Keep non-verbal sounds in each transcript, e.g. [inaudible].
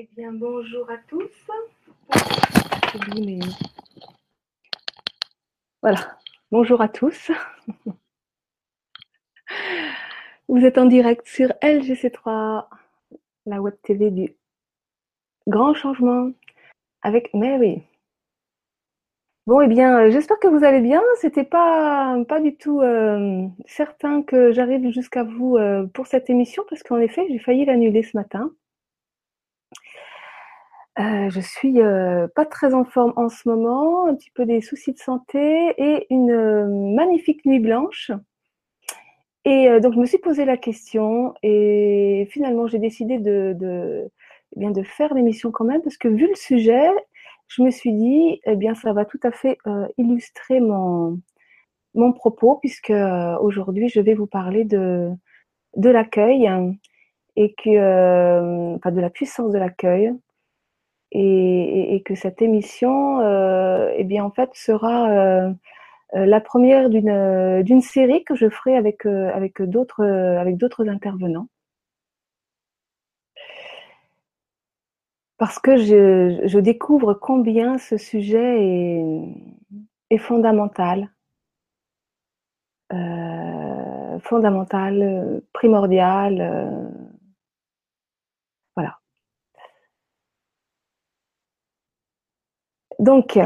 Eh bien, bonjour à tous. Voilà, bonjour à tous. Vous êtes en direct sur LGC3, la web TV du Grand Changement avec Mary. Bon, eh bien, euh, j'espère que vous allez bien. C'était pas pas du tout euh, certain que j'arrive jusqu'à vous euh, pour cette émission parce qu'en effet, j'ai failli l'annuler ce matin. Euh, je suis euh, pas très en forme en ce moment, un petit peu des soucis de santé et une euh, magnifique nuit blanche. Et donc je me suis posé la question et finalement j'ai décidé de, de, eh bien de faire l'émission quand même parce que vu le sujet, je me suis dit eh bien ça va tout à fait illustrer mon mon propos puisque aujourd'hui je vais vous parler de de l'accueil et que enfin de la puissance de l'accueil et, que cette émission, euh, eh bien en fait, sera euh, euh la première d'une série que je ferai avec avec d'autres avec d'autres intervenants. Parce que je, je, découvre combien ce sujet est, est fondamental, fondamental, primordial Donc,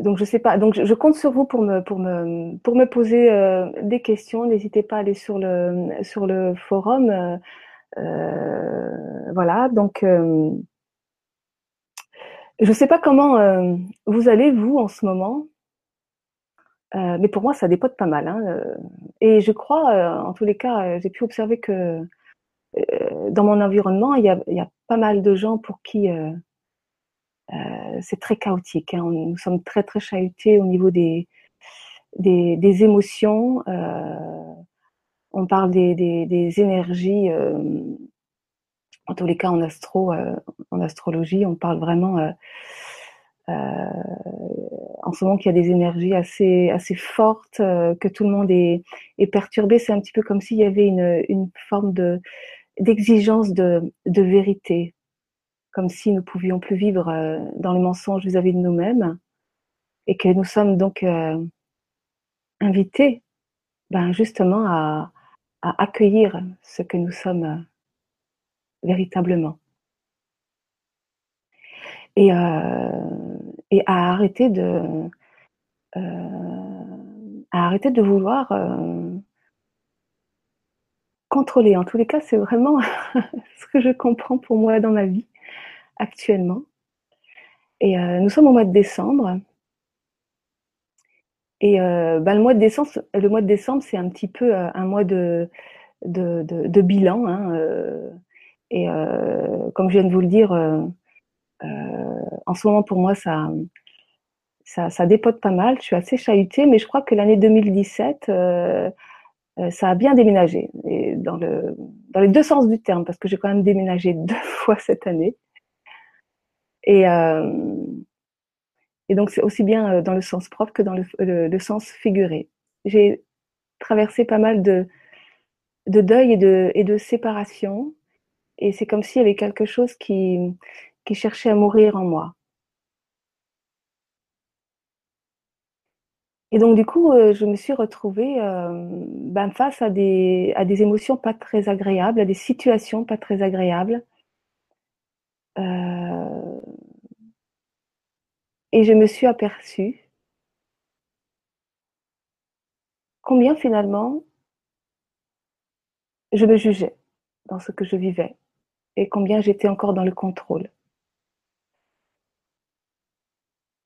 donc je sais pas. Donc je, compte sur vous pour me pour me poser euh, des questions. N'hésitez pas à aller sur le forum. Euh, euh voilà. Donc euh, je sais pas comment euh, vous allez vous en ce moment, mais pour moi ça dépote pas mal. Hein, et je crois, en tous les cas, j'ai pu observer que dans mon environnement, il y a pas mal de gens pour qui euh, c'est très chaotique. Hein. Nous sommes très très chahutés au niveau des, des, des émotions. Euh, on parle des, des, des énergies. Euh, en tous les cas, en astro, euh, en astrologie, on parle vraiment euh, en ce moment qu'il y a des énergies assez assez fortes, que tout le monde est, est perturbé. C'est un petit peu comme s'il y avait une, une forme de d'exigence de, de vérité comme si nous pouvions plus vivre euh, dans les mensonges vis-à-vis de nous-mêmes. Et que nous sommes donc euh, invités ben, justement à, accueillir ce que nous sommes euh, véritablement. Et, à arrêter de à arrêter de vouloir contrôler. En tous les cas, c'est vraiment [laughs] ce que je comprends pour moi dans ma vie actuellement. Et euh, nous sommes au mois de décembre. Et euh, bah, le mois de décembre, c'est un petit peu euh, un mois de, de, bilan. Hein, et comme je viens de vous le dire, en ce moment pour moi, ça, ça, dépote pas mal. Je suis assez chahutée, mais je crois que l'année 2017, ça a bien déménagé. Dans, le, dans les deux sens du terme, parce que j'ai quand même déménagé [laughs] deux fois cette année. Et, euh, et donc, c'est aussi bien euh, dans le sens propre que dans le, sens figuré. J'ai traversé pas mal de, de deuil et de, séparation. Et c'est comme s'il y avait quelque chose qui, cherchait à mourir en moi. Et donc, du coup, euh, je me suis retrouvée ben, face à des, émotions pas très agréables, à des situations pas très agréables. Et je me suis aperçue combien finalement je me jugeais dans ce que je vivais et combien j'étais encore dans le contrôle.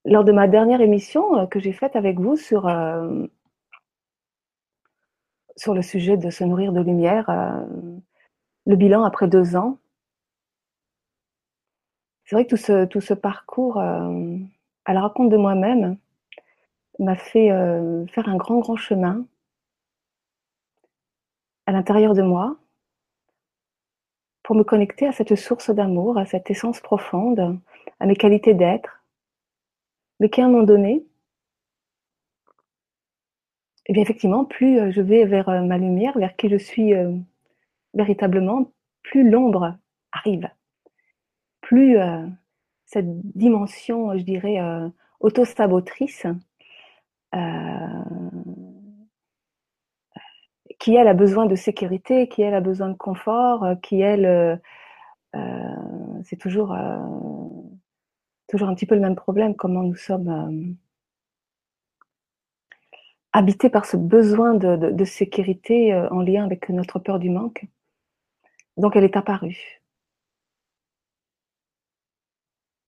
Lors de ma dernière émission euh, que j'ai faite avec vous sur, euh, sur le sujet de se nourrir de lumière, euh, le bilan après deux ans, c'est vrai que tout ce, tout ce parcours à la raconte de moi-même m'a fait euh, faire un grand, grand chemin à l'intérieur de moi pour me connecter à cette source d'amour, à cette essence profonde, à mes qualités d'être, mais qu'à un moment donné, et eh bien effectivement, plus euh, je vais vers ma lumière, vers qui je suis véritablement, plus l'ombre arrive. plus cette dimension, je dirais, auto-sabotrice, qui elle a besoin de sécurité, qui elle a besoin de confort, qui elle, c'est toujours, toujours un petit peu le même problème, comment nous sommes habités par ce besoin de sécurité en lien avec notre peur du manque. Donc elle est apparue.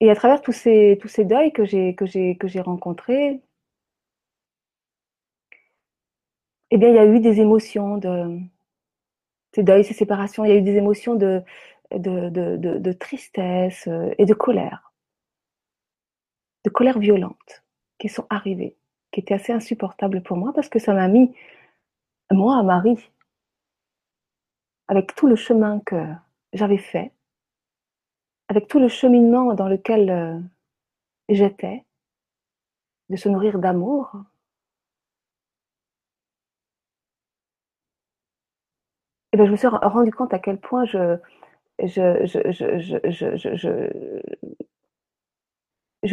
Et à travers tous ces, tous deuils que j'ai, rencontrés, eh bien, il y a eu des émotions de ces deuils, ces séparations, il y a eu des émotions de, de, de, de tristesse euh, et de colère, de colère violente qui sont arrivées, qui étaient assez insupportables pour moi parce que ça m'a mis, moi, Marie, avec tout le chemin que j'avais fait, avec tout le cheminement dans lequel euh, j'étais, de se nourrir d'amour, et ben, je me suis rendu compte à quel point je,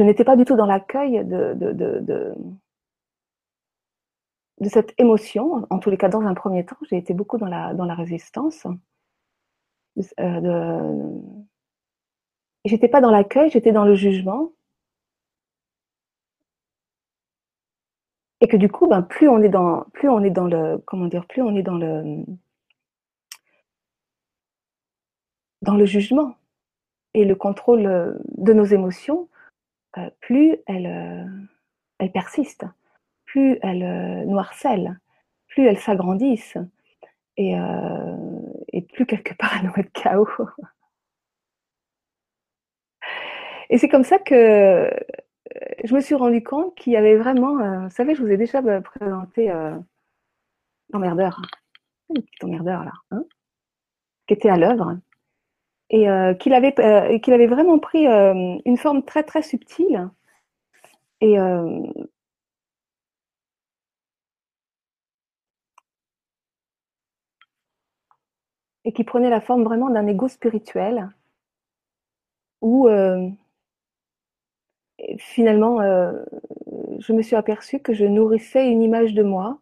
n'étais pas du tout dans l'accueil de, cette émotion. En tous les cas, dans un premier temps, j'ai été beaucoup dans la, dans la résistance. Euh, de, j'étais pas dans l'accueil, j'étais dans le jugement. Et que du coup, ben, plus on est dans, plus on est dans le, comment dire, plus on est dans le, dans le jugement et le contrôle de nos émotions, euh, plus elles, euh, elles persistent, plus elles euh, plus elles s'agrandissent et, et plus quelque part [laughs] elles nous mettent chaos. Et c'est comme ça que euh, je me suis rendu compte qu'il y avait vraiment, euh, vous savez, je vous ai déjà euh, présenté l'emmerdeur, le petit emmerdeur là, hein, qui était à l'œuvre, et qu'il avait, avait vraiment pris une forme très très subtile. Et, et qui prenait la forme vraiment d'un ego spirituel où finalement, euh, je me suis aperçue que je nourrissais une image de moi.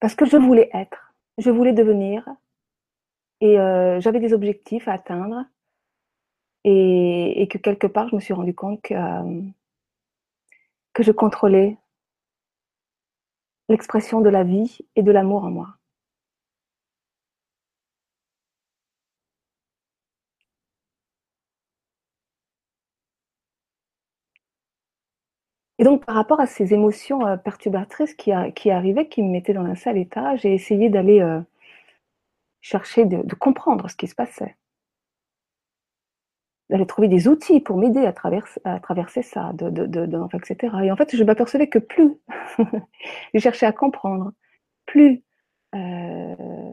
Parce que je voulais être, je voulais devenir, et euh, j'avais des objectifs à atteindre, et, que quelque part, je me suis rendu compte euh, que je contrôlais l'expression de la vie et de l'amour en moi. Et donc, par rapport à ces émotions euh, perturbatrices qui, arrivaient, qui me mettaient dans un sale état, j'ai essayé d'aller euh, chercher de, comprendre ce qui se passait. D'aller trouver des outils pour m'aider à, traverser ça, etc. Et en fait, je m'apercevais que plus [laughs] je cherchais à comprendre, plus euh,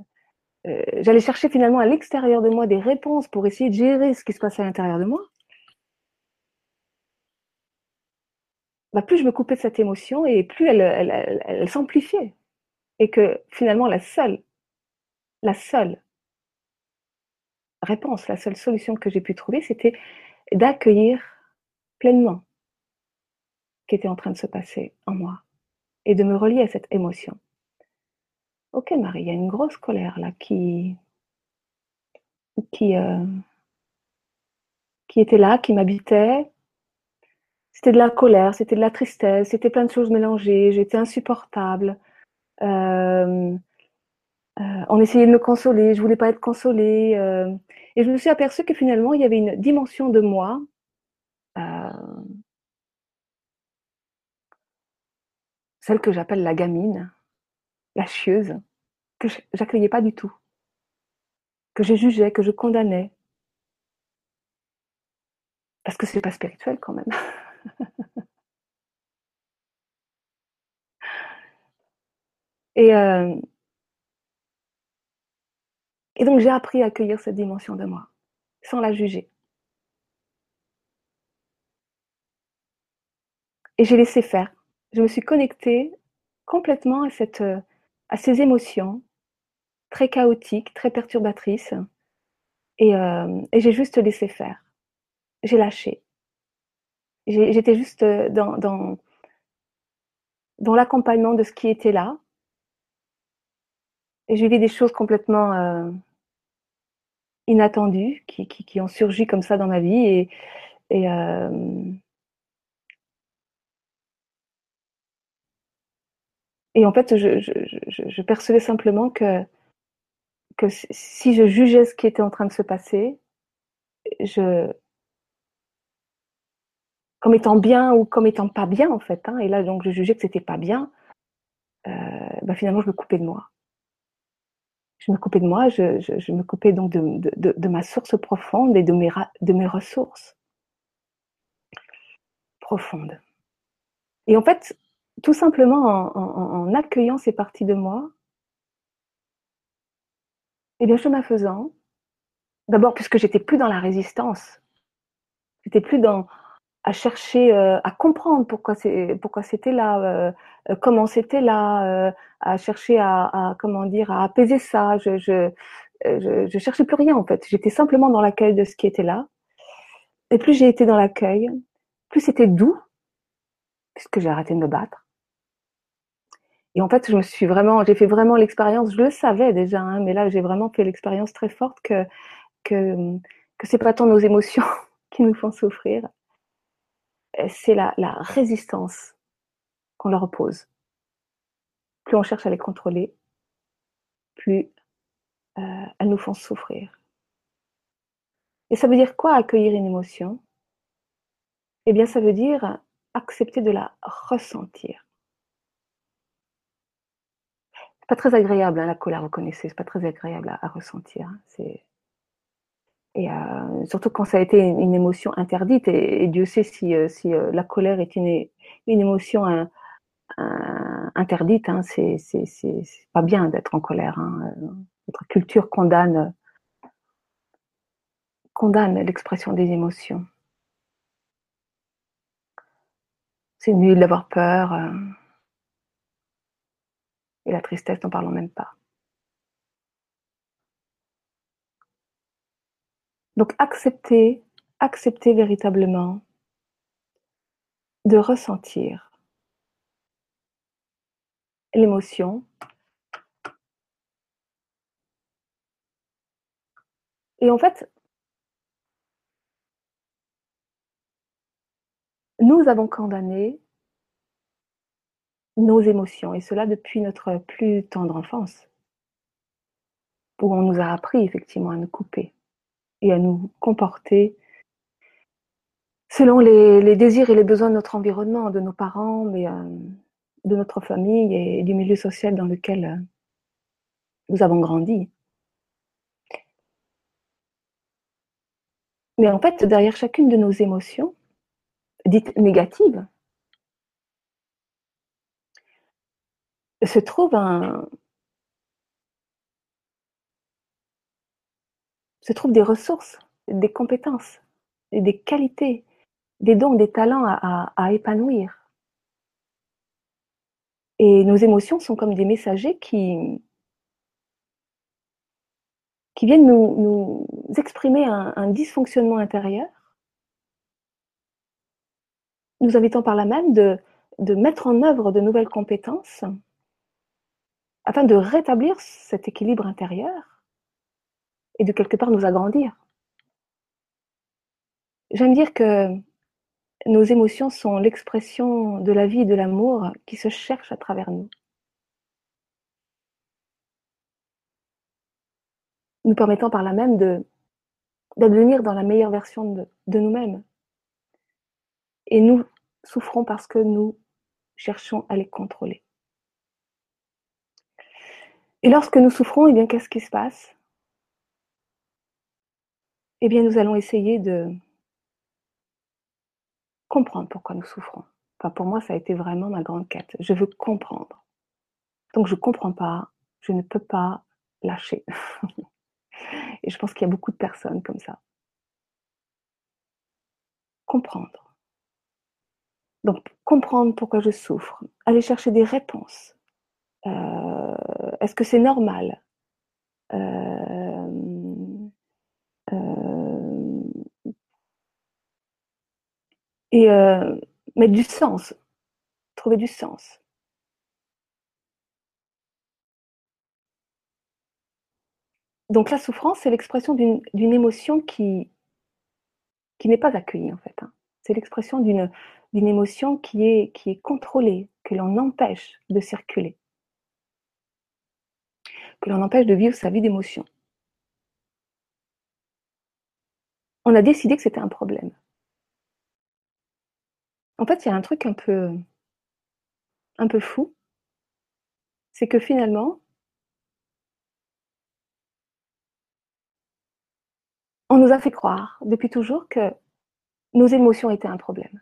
j'allais chercher finalement à l'extérieur de moi des réponses pour essayer de gérer ce qui se passait à l'intérieur de moi, Bah, plus je me coupais de cette émotion et plus elle, s'amplifiait. Et que finalement, la seule, la seule réponse, la seule solution que j'ai pu trouver, c'était d'accueillir pleinement ce qui était en train de se passer en moi et de me relier à cette émotion. Ok Marie, il y a une grosse colère là qui, qui, euh, qui était là, qui m'habitait, c'était de la colère, c'était de la tristesse, c'était plein de choses mélangées, j'étais insupportable. Euh, euh, on essayait de me consoler, je voulais pas être consolée. Euh, et je me suis aperçue que finalement, il y avait une dimension de moi celle que j'appelle la gamine, la chieuse, que j'accueillais pas du tout, que je jugeais, que je condamnais. Parce que c'est pas spirituel quand même. [laughs] et, euh, et donc j'ai appris à accueillir cette dimension de moi, sans la juger. Et j'ai laissé faire. Je me suis connectée complètement à, cette, à ces émotions très chaotique, très perturbatrice. Et, euh, j'ai juste laissé faire. J'ai lâché. J'étais juste dans l'accompagnement de ce qui était là. Et j'ai vu des choses complètement euh, inattendues qui, qui, ont surgi comme ça dans ma vie. Et, et, euh, en fait, je, je, je, je, percevais simplement que, que si je jugeais ce qui était en train de se passer, je, comme étant bien ou comme étant pas bien en fait. Hein. Et là, donc, je jugeais que c'était pas bien. Euh, bah, finalement, je me coupais de moi. Je me coupais de moi, je, me coupais donc de, ma source profonde et de mes, ressources profondes. Et en fait, tout simplement en, en, en accueillant ces parties de moi, et eh bien, chemin faisant, d'abord puisque j'étais plus dans la résistance, j'étais plus dans, à chercher euh, à comprendre pourquoi c'est pourquoi c'était là euh, euh, comment c'était là à chercher à, à, comment dire à apaiser ça. Je je, je je cherchais plus rien en fait. J'étais simplement dans l'accueil de ce qui était là. Et plus j'ai été dans l'accueil plus c'était doux puisque j'ai arrêté de me battre. Et en fait je me suis vraiment j'ai fait vraiment l'expérience. Je le savais déjà hein, mais là j'ai vraiment fait l'expérience très forte que que que c'est pas tant nos émotions [laughs] qui nous font souffrir c'est la, résistance qu'on leur oppose. Plus on cherche à les contrôler, plus euh, elles nous font souffrir. Et ça veut dire quoi accueillir une émotion? Eh bien, ça veut dire accepter de la ressentir. C'est pas très agréable hein, la colère, vous connaissez, c'est pas très agréable à, ressentir. Hein. Et euh, surtout quand ça a été une, émotion interdite, et, Dieu sait si, euh, si euh, la colère est une, une émotion interdite, hein, c'est pas bien d'être en colère. Hein. Notre culture condamne, condamne l'expression des émotions. C'est nul d'avoir peur. Et la tristesse, n'en parlons même pas. Donc accepter, accepter véritablement de ressentir l'émotion. Et en fait, nous avons condamné nos émotions, et cela depuis notre plus tendre enfance, où on nous a appris effectivement à nous couper et à nous comporter selon les, désirs et les besoins de notre environnement, de nos parents, mais euh, de notre famille et du milieu social dans lequel euh, nous avons grandi. Mais en fait, derrière chacune de nos émotions, dites négatives, se trouve un, se trouvent des ressources, des compétences, des qualités, des dons, des talents à, épanouir. Et nos émotions sont comme des messagers qui, viennent nous, exprimer un, dysfonctionnement intérieur, nous invitant par là même de mettre en œuvre de nouvelles compétences afin de rétablir cet équilibre intérieur et de quelque part nous agrandir. J'aime dire que nos émotions sont l'expression de la vie et de l'amour qui se cherchent à travers nous. Nous permettant par là même d'advenir dans la meilleure version de, de nous-mêmes. Et nous souffrons parce que nous cherchons à les contrôler. Et lorsque nous souffrons, eh bien, qu'est-ce qui se passe? Eh bien, nous allons essayer de comprendre pourquoi nous souffrons. Enfin, pour moi, ça a été vraiment ma grande quête. Je veux comprendre. Donc, je ne comprends pas, je ne peux pas lâcher. [laughs] Et je pense qu'il y a beaucoup de personnes comme ça. Comprendre. Donc, comprendre pourquoi je souffre, aller chercher des réponses. Euh, Est-ce que c'est normal? Euh, et euh, mettre du sens, trouver du sens. Donc la souffrance, c'est l'expression d'une émotion qui, qui n'est pas accueillie en fait. Hein. C'est l'expression d'une émotion qui est, qui est contrôlée, que l'on empêche de circuler, que l'on empêche de vivre sa vie d'émotion. On a décidé que c'était un problème. En fait, il y a un truc un peu, un peu fou, c'est que finalement, on nous a fait croire depuis toujours que nos émotions étaient un problème.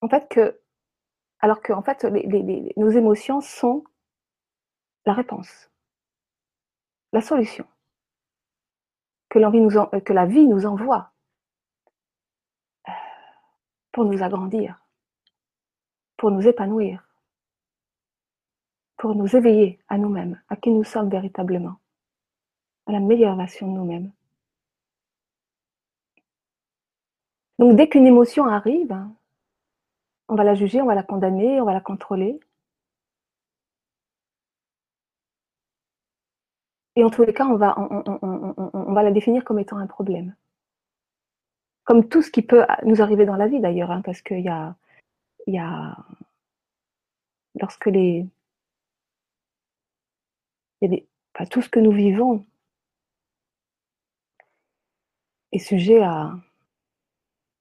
En fait, que, alors que en fait, nos émotions sont la réponse, la solution que, nous que la vie nous envoie euh, pour nous agrandir, pour nous épanouir, pour nous éveiller à nous-mêmes, à qui nous sommes véritablement à la meilleure version de nous-mêmes. Donc dès qu'une émotion arrive, on va la juger, on va la condamner, on va la contrôler. Et en tous les cas, on va, on, va la définir comme étant un problème. Comme tout ce qui peut nous arriver dans la vie d'ailleurs, hein, parce qu'il y a, y a, lorsque les, tout ce que nous vivons est sujet à,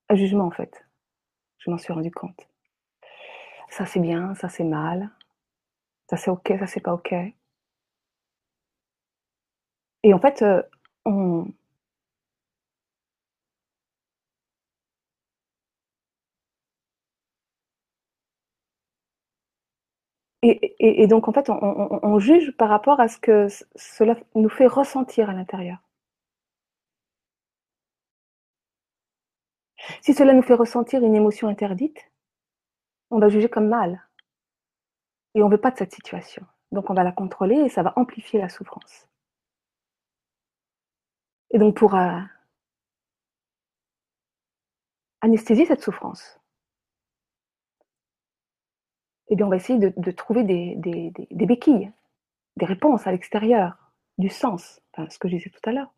à jugement en fait. Je m'en suis rendu compte. Ça c'est bien, ça c'est mal, ça c'est ok, ça c'est pas ok. Et en fait, euh, on, Et, donc, en fait, on, juge par rapport à ce que cela nous fait ressentir à l'intérieur. Si cela nous fait ressentir une émotion interdite, on va juger comme mal. Et on ne veut pas de cette situation. Donc on va la contrôler et ça va amplifier la souffrance. Et donc pour euh, anesthésier cette souffrance, eh bien on va essayer de, trouver des, béquilles, des réponses à l'extérieur, du sens, ce que je disais tout à l'heure.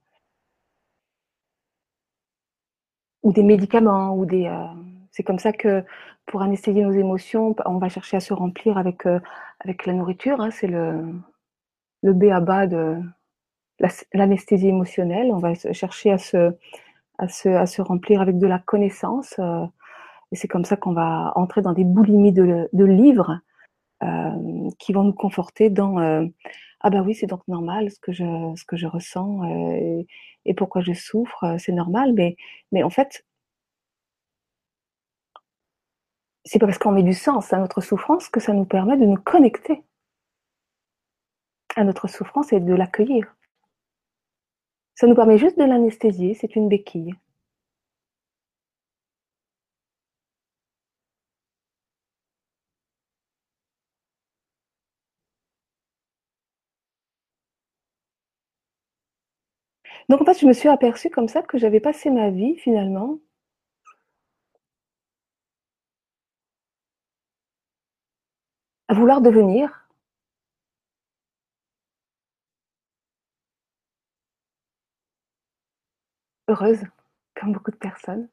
ou des médicaments ou des euh, c'est comme ça que pour anesthésier nos émotions, on va chercher à se remplir avec euh, avec la nourriture. Hein, c'est le le B à bas de l'anesthésie émotionnelle. On va chercher à se à se à se remplir avec de la connaissance. Euh, et c'est comme ça qu'on va entrer dans des boulimies de, livres qui vont nous conforter dans ah bah oui c'est donc normal ce que je ce que je ressens et, et pourquoi je souffre, euh, c'est normal, mais, mais en fait, c'est parce qu'on met du sens à notre souffrance que ça nous permet de nous connecter à notre souffrance et de l'accueillir. Ça nous permet juste de l'anesthésier, c'est une béquille. Donc en fait, je me suis aperçue comme ça que j'avais passé ma vie finalement à vouloir devenir heureuse, comme beaucoup de personnes.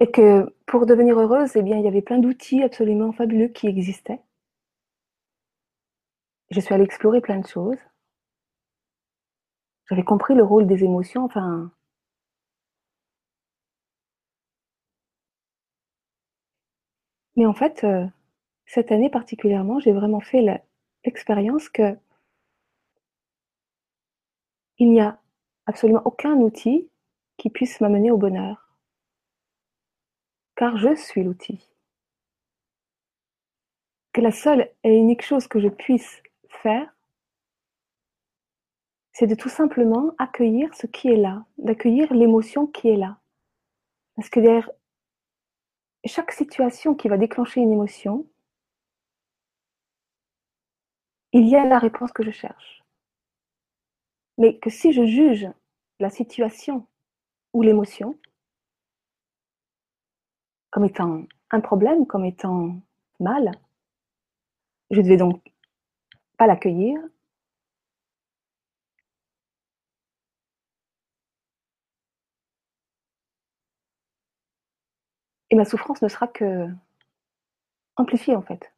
Et que pour devenir heureuse, eh il y avait plein d'outils absolument fabuleux qui existaient. Je suis allée explorer plein de choses. J'avais compris le rôle des émotions, enfin. Mais en fait, euh, cette année particulièrement, j'ai vraiment fait l'expérience que il n'y a absolument aucun outil qui puisse m'amener au bonheur. Car je suis l'outil. Que la seule et unique chose que je puisse c'est de tout simplement accueillir ce qui est là, d'accueillir l'émotion qui est là. Parce que derrière chaque situation qui va déclencher une émotion, il y a la réponse que je cherche. Mais que si je juge la situation ou l'émotion comme étant un problème, comme étant mal, je ne vais donc pas l'accueillir. Et ma souffrance ne sera que amplifiée en fait.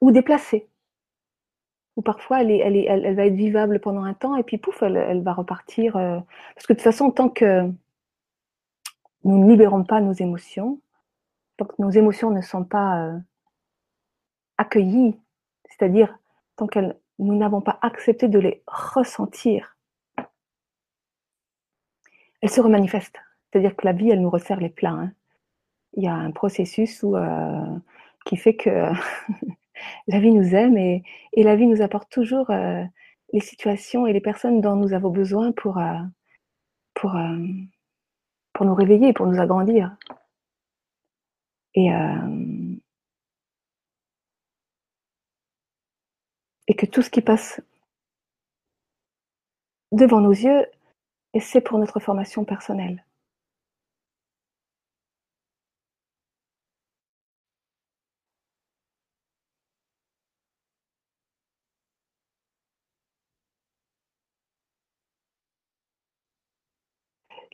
Ou déplacée. Ou parfois elle, est, elle, est, elle, va être vivable pendant un temps et puis pouf, elle, va repartir. Euh, parce que de toute façon, tant que nous ne libérons pas nos émotions, tant que nos émotions ne sont pas euh, accueillies, c'est-à-dire tant que nous n'avons pas accepté de les ressentir, elles se remanifestent. C'est-à-dire que la vie, elle nous resserre les plats. Hein. Il y a un processus euh, qui fait que [laughs] la vie nous aime et, la vie nous apporte toujours euh, les situations et les personnes dont nous avons besoin pour, pour, pour nous réveiller, pour nous agrandir. Et, euh, et que tout ce qui passe devant nos yeux, c'est pour notre formation personnelle.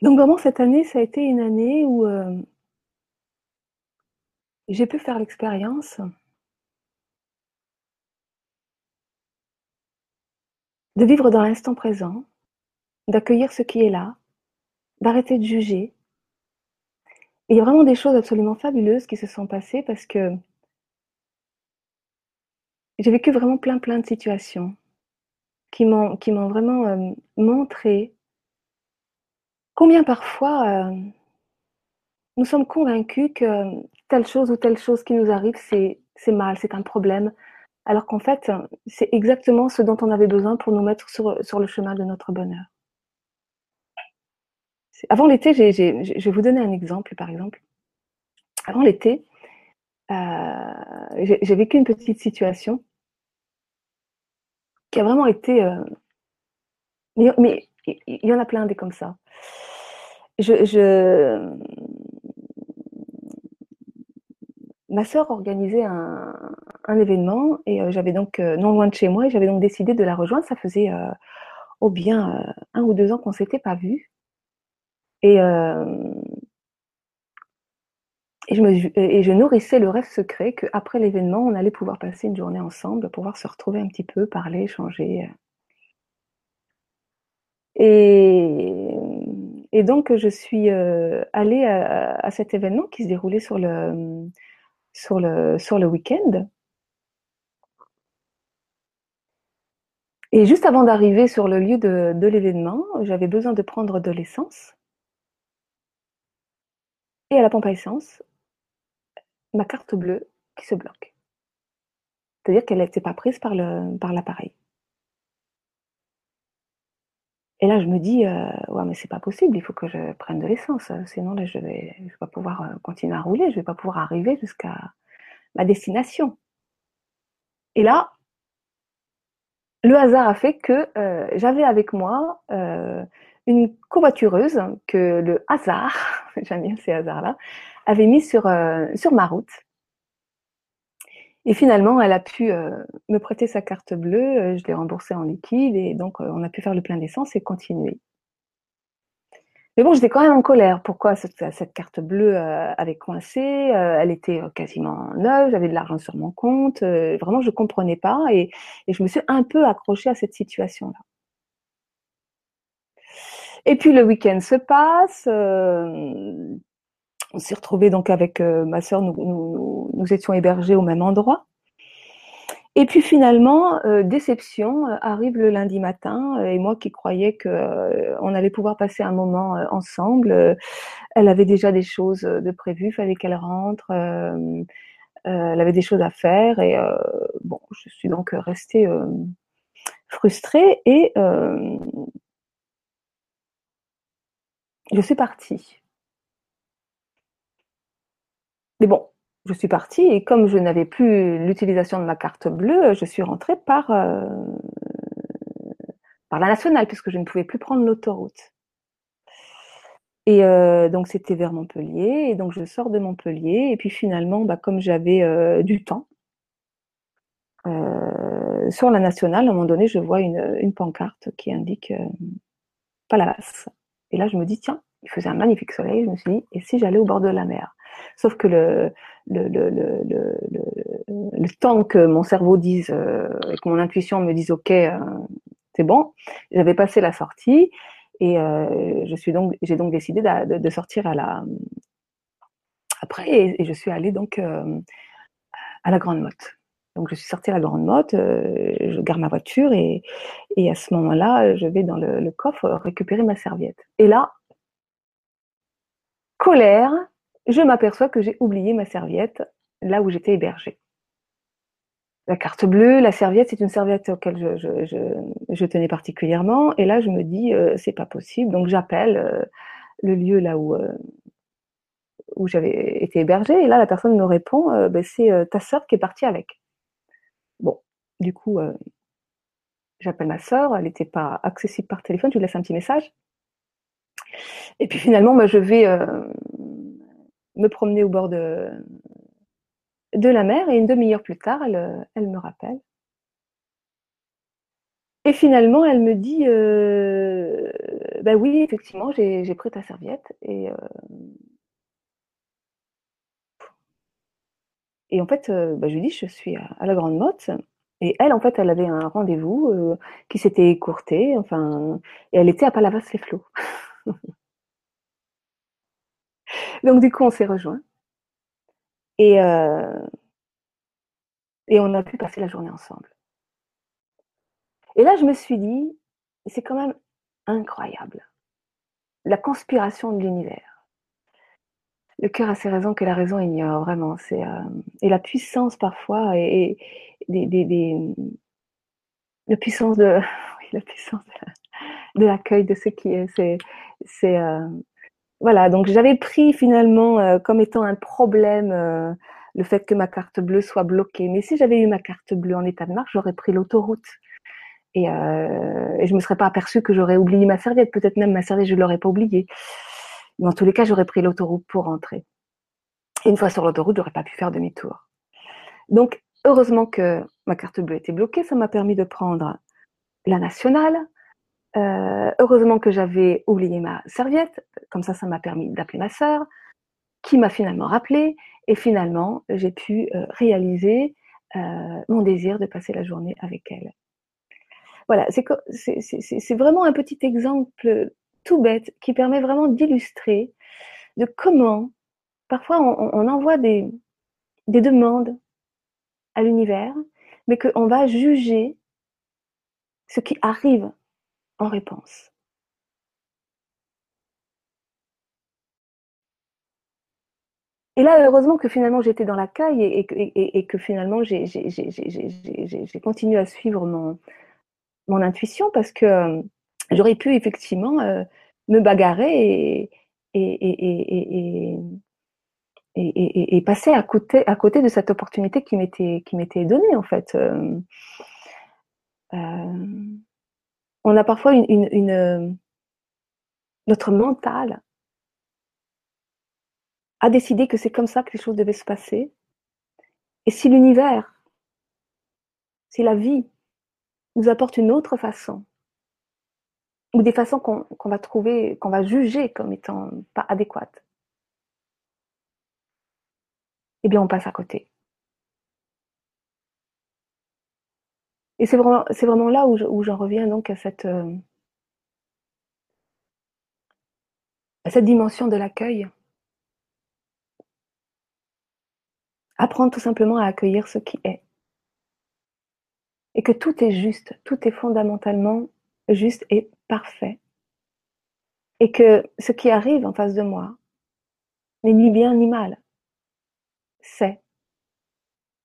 Donc vraiment, cette année, ça a été une année où euh, j'ai pu faire l'expérience de vivre dans l'instant présent, d'accueillir ce qui est là, d'arrêter de juger. il y a vraiment des choses absolument fabuleuses qui se sont passées parce que j'ai vécu vraiment plein plein de situations qui m'ont vraiment euh, montré Combien parfois euh, nous sommes convaincus que telle chose ou telle chose qui nous arrive, c'est mal, c'est un problème, alors qu'en fait, c'est exactement ce dont on avait besoin pour nous mettre sur, le chemin de notre bonheur. Avant l'été, je vais vous donner un exemple, par exemple. Avant l'été, euh, j'ai vécu une petite situation qui a vraiment été... Euh, mais il y en a plein des comme ça je, ma sœur organisait un, événement et euh, j'avais donc euh, non loin de chez moi et j'avais donc décidé de la rejoindre. Ça faisait euh, au bien un ou deux ans qu'on s'était pas vus et je, nourrissais le rêve secret qu'après l'événement, on allait pouvoir passer une journée ensemble, pouvoir se retrouver un petit peu, parler, échanger. Et donc, je suis euh, allée à, cet événement qui se déroulait sur le, sur le, sur le week-end. Et juste avant d'arriver sur le lieu de, de l'événement, j'avais besoin de prendre de l'essence. Et à la pompe à essence, ma carte bleue qui se bloque. C'est-à-dire qu'elle n'était pas prise par l'appareil. Et là, je me dis, euh, ouais, mais c'est pas possible, il faut que je prenne de l'essence, euh, sinon là, je vais, je vais pas pouvoir euh, continuer à rouler, je vais pas pouvoir arriver jusqu'à ma destination. Et là, le hasard a fait que euh, j'avais avec moi euh, une covoitureuse que le hasard, [laughs] j'aime bien ces hasards-là, avait mis sur, sur ma route et finalement, elle a pu euh, me prêter sa carte bleue, euh, je l'ai remboursée en liquide et donc euh, on a pu faire le plein d'essence et continuer. Mais bon, j'étais quand même en colère. Pourquoi cette, carte bleue avait coincé Elle était quasiment neuve, j'avais de l'argent sur mon compte. vraiment, je ne comprenais pas et, et, je me suis un peu accrochée à cette situation-là. Et puis le week-end se passe on s'est retrouvés donc avec euh, ma sœur, nous, nous, étions hébergés au même endroit. Et puis finalement, euh, déception, euh, arrive le lundi matin, et moi qui croyais que on allait pouvoir passer un moment ensemble, elle avait déjà des choses de prévues, fallait qu'elle rentre, elle avait des choses à faire, et bon, je suis donc restée frustrée et je suis partie. Mais bon, je suis partie et comme je n'avais plus l'utilisation de ma carte bleue, je suis rentrée par, euh, la nationale puisque je ne pouvais plus prendre l'autoroute. Et euh, donc c'était vers Montpellier et donc je sors de Montpellier et puis finalement, bah, comme j'avais euh, du temps, sur la nationale, à un moment donné, je vois une, une pancarte qui indique Palavas. Et là, je me dis, tiens, il faisait un magnifique soleil. Je me suis dit, et si j'allais au bord de la mer? Sauf que le, le, le, le, le, temps que mon cerveau dise euh, que mon intuition me dise ok, euh, c'est bon, j'avais passé la sortie et euh, je donc j'ai donc décidé de, de, sortir à la après et, je suis allée donc à la Grande Motte. Donc je suis sortie à la Grande Motte, je garde ma voiture et, et à ce moment-là, je vais dans le, coffre récupérer ma serviette. Et là, colère, je m'aperçois que j'ai oublié ma serviette là où j'étais hébergée. La carte bleue, la serviette, c'est une serviette auquel je, tenais particulièrement. Et là, je me dis, euh, c'est pas possible. Donc, j'appelle euh, le lieu là où, euh, où j'avais été hébergée. Et là, la personne me répond, ben, c'est ta sœur qui est partie avec. Bon, du coup, j'appelle ma sœur. Elle n'était pas accessible par téléphone. Je lui laisse un petit message. Et puis finalement, moi, je vais me promener au bord de, la mer et une demi-heure plus tard, elle, me rappelle. Et finalement, elle me dit euh, Bah oui, effectivement, j'ai pris ta serviette. Et, euh, en fait, euh, bah, je lui dis Je suis à, la Grande Motte. Et elle, en fait, elle avait un rendez-vous qui s'était écourté. Enfin, et elle était à Palavas-les-Flots. [laughs] Donc du coup, on s'est rejoints. Et, euh, et on a pu passer la journée ensemble. Et là, je me suis dit, c'est quand même incroyable. La conspiration de l'univers. Le cœur a ses raisons que la raison ignore, vraiment. C'est, euh, et la puissance parfois, et, des, la puissance de, [laughs] la puissance de, l'accueil de ce qui est, c'est, c'est, euh, voilà, donc j'avais pris finalement euh, comme étant un problème euh, le fait que ma carte bleue soit bloquée. Mais si j'avais eu ma carte bleue en état de marche, j'aurais pris l'autoroute. Et, euh, je ne me serais pas aperçue que j'aurais oublié ma serviette. Peut-être même ma serviette, je ne l'aurais pas oubliée. Mais en tous les cas, j'aurais pris l'autoroute pour rentrer. Et une fois sur l'autoroute, j'aurais pas pu faire demi-tour. Donc, heureusement que ma carte bleue était bloquée. Ça m'a permis de prendre la nationale, euh, heureusement que j'avais oublié ma serviette, comme ça, ça m'a permis d'appeler ma sœur, qui m'a finalement rappelé, et finalement, j'ai pu euh, réaliser euh, mon désir de passer la journée avec elle. Voilà, c'est vraiment un petit exemple tout bête qui permet vraiment d'illustrer de comment parfois on, on envoie des, des demandes à l'univers, mais qu'on va juger ce qui arrive réponse. Et là, heureusement que finalement j'étais dans la caille et, que finalement j'ai continué à suivre mon, intuition parce que euh, j'aurais pu effectivement euh, me bagarrer et, et, passer à côté, à côté de cette opportunité qui m'était donnée en fait. Euh, on a parfois une, notre mental a décidé que c'est comme ça que les choses devaient se passer. Et si l'univers, si la vie nous apporte une autre façon, ou des façons qu'on va trouver, qu'on va juger comme étant pas adéquates, eh bien on passe à côté. Et c'est vraiment, là où, j'en reviens donc euh, à cette dimension de l'accueil. Apprendre tout simplement à accueillir ce qui est. Et que tout est juste, tout est fondamentalement juste et parfait. Et que ce qui arrive en face de moi n'est ni bien ni mal. C'est.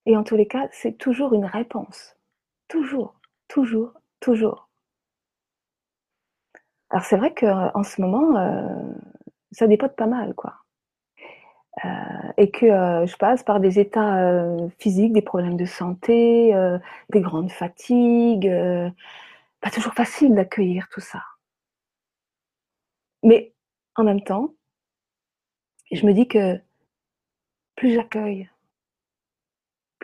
Et en tous les cas, c'est toujours une réponse. Toujours, toujours, toujours. Alors c'est vrai qu'en ce moment, euh, ça dépote pas mal, quoi. euh, et que euh, je passe par des états euh, physiques, des problèmes de santé, euh, des grandes fatigues. euh, pas toujours facile d'accueillir tout ça. Mais en même temps, je me dis que plus j'accueille,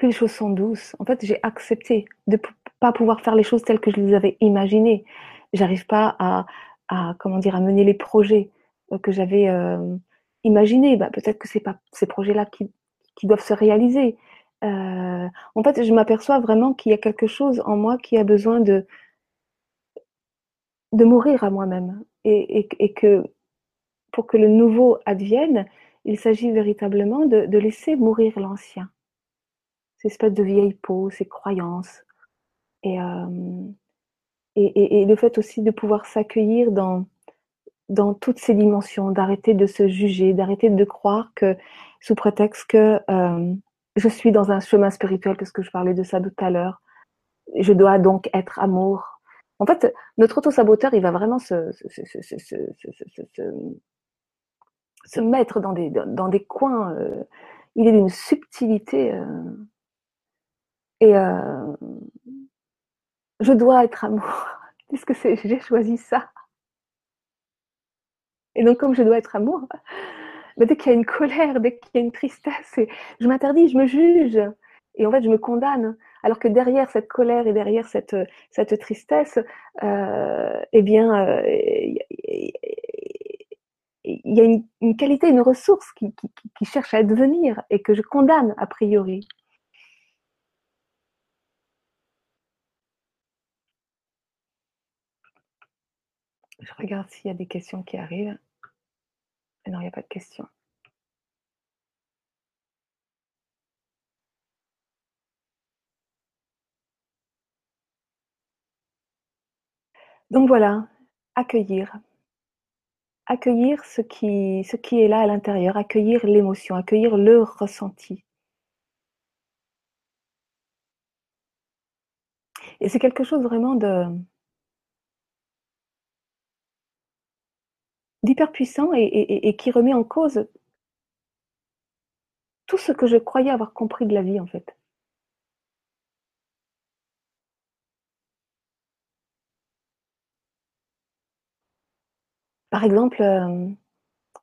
les choses sont douces. En fait, j'ai accepté de p- pas pouvoir faire les choses telles que je les avais imaginées. J'arrive pas à, comment dire, à mener les projets euh, que j'avais euh, imaginés. Bah, peut-être que c'est pas ces projets-là qui, doivent se réaliser. Euh, en fait, je m'aperçois vraiment qu'il y a quelque chose en moi qui a besoin de, de mourir à moi-même et, que pour que le nouveau advienne, il s'agit véritablement de laisser mourir l'ancien, ces espèces de vieilles peaux, ces croyances. Et, euh, et, et, le fait aussi de pouvoir s'accueillir dans, dans toutes ces dimensions, d'arrêter de se juger, d'arrêter de croire que sous prétexte que euh, je suis dans un chemin spirituel, parce que je parlais de ça tout à l'heure, je dois donc être amour. En fait, notre auto-saboteur, il va vraiment se, se, se, se mettre dans des, dans des coins. Euh, il est d'une subtilité. Euh, et euh, je dois être amour, [laughs] puisque j'ai choisi ça. Et donc, comme je dois être amour, mais [laughs] dès qu'il y a une colère, dès qu'il y a une tristesse, je m'interdis, je me juge. Et en fait, je me condamne. Alors que derrière cette colère et derrière cette, cette tristesse, euh, eh bien, euh, il y a une, qualité, une ressource qui, qui, qui, cherche à advenir et que je condamne a priori. Je regarde s'il y a des questions qui arrivent. Non, il n'y a pas de questions. Donc voilà, accueillir. Accueillir ce qui, est là à l'intérieur, accueillir l'émotion, accueillir le ressenti. Et c'est quelque chose vraiment de d'hyper puissant et, et, qui remet en cause tout ce que je croyais avoir compris de la vie en fait. Par exemple, euh,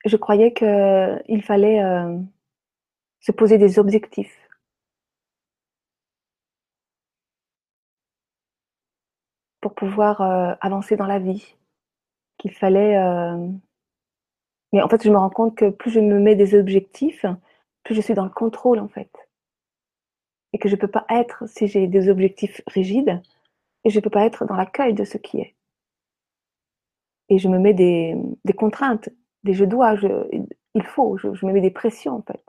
je croyais qu'il fallait euh, se poser des objectifs. pour pouvoir euh, avancer dans la vie. Qu'il fallait. Mais en fait, je me rends compte que plus je me mets des objectifs, plus je suis dans le contrôle en fait. Et que je ne peux pas être si j'ai des objectifs rigides, et je ne peux pas être dans l'accueil de ce qui est. Et je me mets des, contraintes, des je dois, il faut, je, je, me mets des pressions en fait.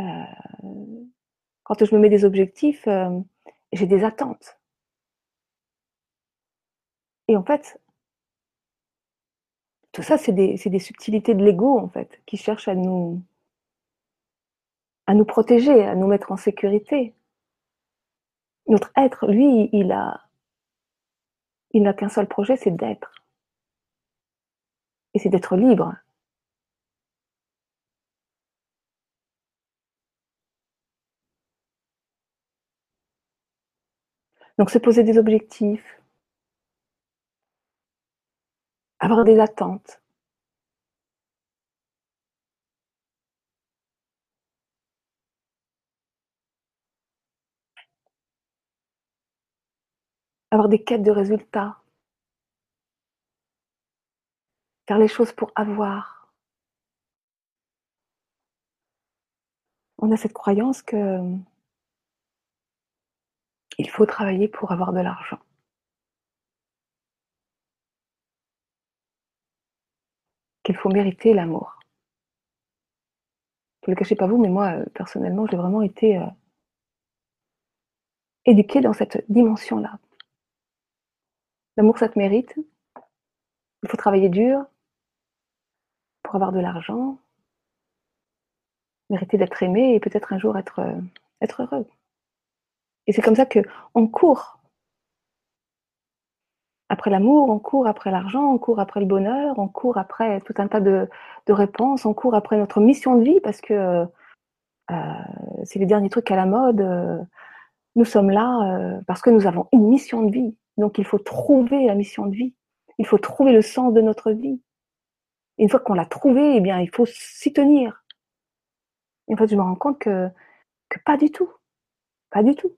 Euh, quand je me mets des objectifs, euh, j'ai des attentes. Et en fait, tout ça, c'est des, subtilités de l'ego, en fait, qui cherchent à nous, à nous protéger, à nous mettre en sécurité. Notre être, lui, il il n'a qu'un seul projet, c'est d'être. Et c'est d'être libre. Donc se poser des objectifs, avoir des attentes. Avoir des quêtes de résultats. Faire les choses pour avoir. On a cette croyance que il faut travailler pour avoir de l'argent. Qu'il faut mériter l'amour. Ne le cachez pas vous, mais moi, personnellement, j'ai vraiment été euh, éduquée dans cette dimension-là. L'amour, ça te mérite. Il faut travailler dur pour avoir de l'argent, mériter d'être aimé et peut-être un jour être, euh, être heureux. Et c'est comme ça qu'on court après l'amour, on court après l'argent, on court après le bonheur, on court après tout un tas de, de réponses, on court après notre mission de vie parce que euh, c'est les derniers trucs à la mode. Euh, nous sommes là euh, parce que nous avons une mission de vie. Donc il faut trouver la mission de vie. Il faut trouver le sens de notre vie. Une fois qu'on l'a trouvé, eh bien, il faut s'y tenir. Et en fait, je me rends compte que pas du tout. Pas du tout.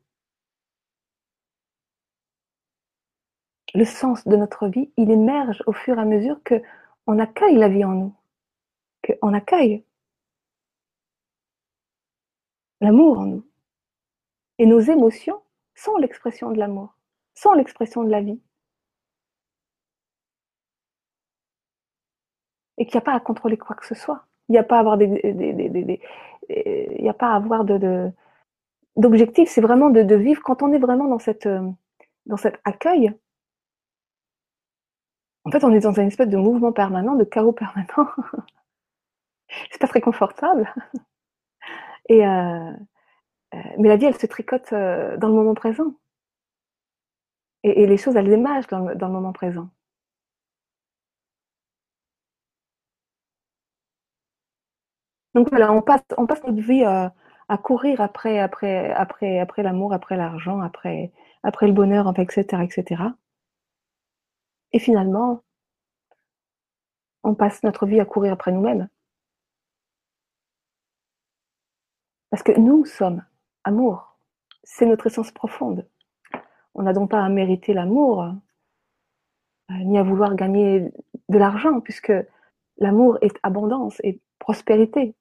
Le sens de notre vie, il émerge au fur et à mesure que on accueille la vie en nous, qu'on accueille l'amour en nous. Et nos émotions sont l'expression de l'amour, sont l'expression de la vie. Et qu'il n'y a pas à contrôler quoi que ce soit. Il n'y a pas à avoir des, il n'y a pas à avoir de, d'objectif. C'est vraiment de, vivre quand on est vraiment dans dans cet accueil en fait, on est dans un espèce de mouvement permanent, de chaos permanent. [laughs] c'est pas très confortable. [laughs] Euh, euh, mais la vie, elle se tricote euh, dans le moment présent. Et, les choses, elles émagent dans le, moment présent. Donc voilà, on passe, on notre vie à, courir après, après, après, après l'amour, après l'argent, après, après le bonheur, etc., etc. Et finalement, on passe notre vie à courir après nous-mêmes. Parce que nous sommes amour. C'est notre essence profonde. On n'a donc pas à mériter l'amour, euh, ni à vouloir gagner de l'argent, puisque l'amour est abondance et prospérité.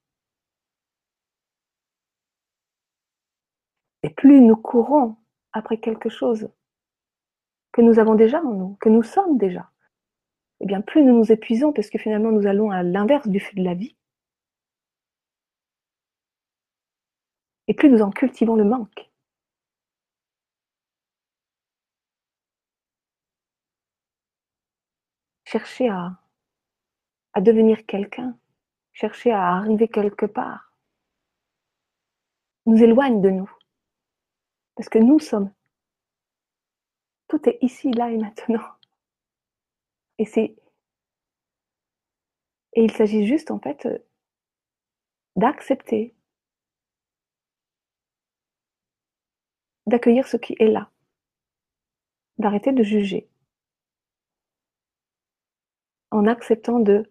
Et plus nous courons après quelque chose que nous avons déjà en nous, que nous sommes déjà, eh bien plus nous nous épuisons parce que finalement nous allons à l'inverse du feu de la vie, et plus nous en cultivons le manque. Chercher à, à devenir quelqu'un, chercher à arriver quelque part, nous éloigne de nous. Parce que nous sommes. Tout est ici, là et maintenant. Et il s'agit juste en fait d'accepter, d'accueillir ce qui est là, d'arrêter de juger, en acceptant de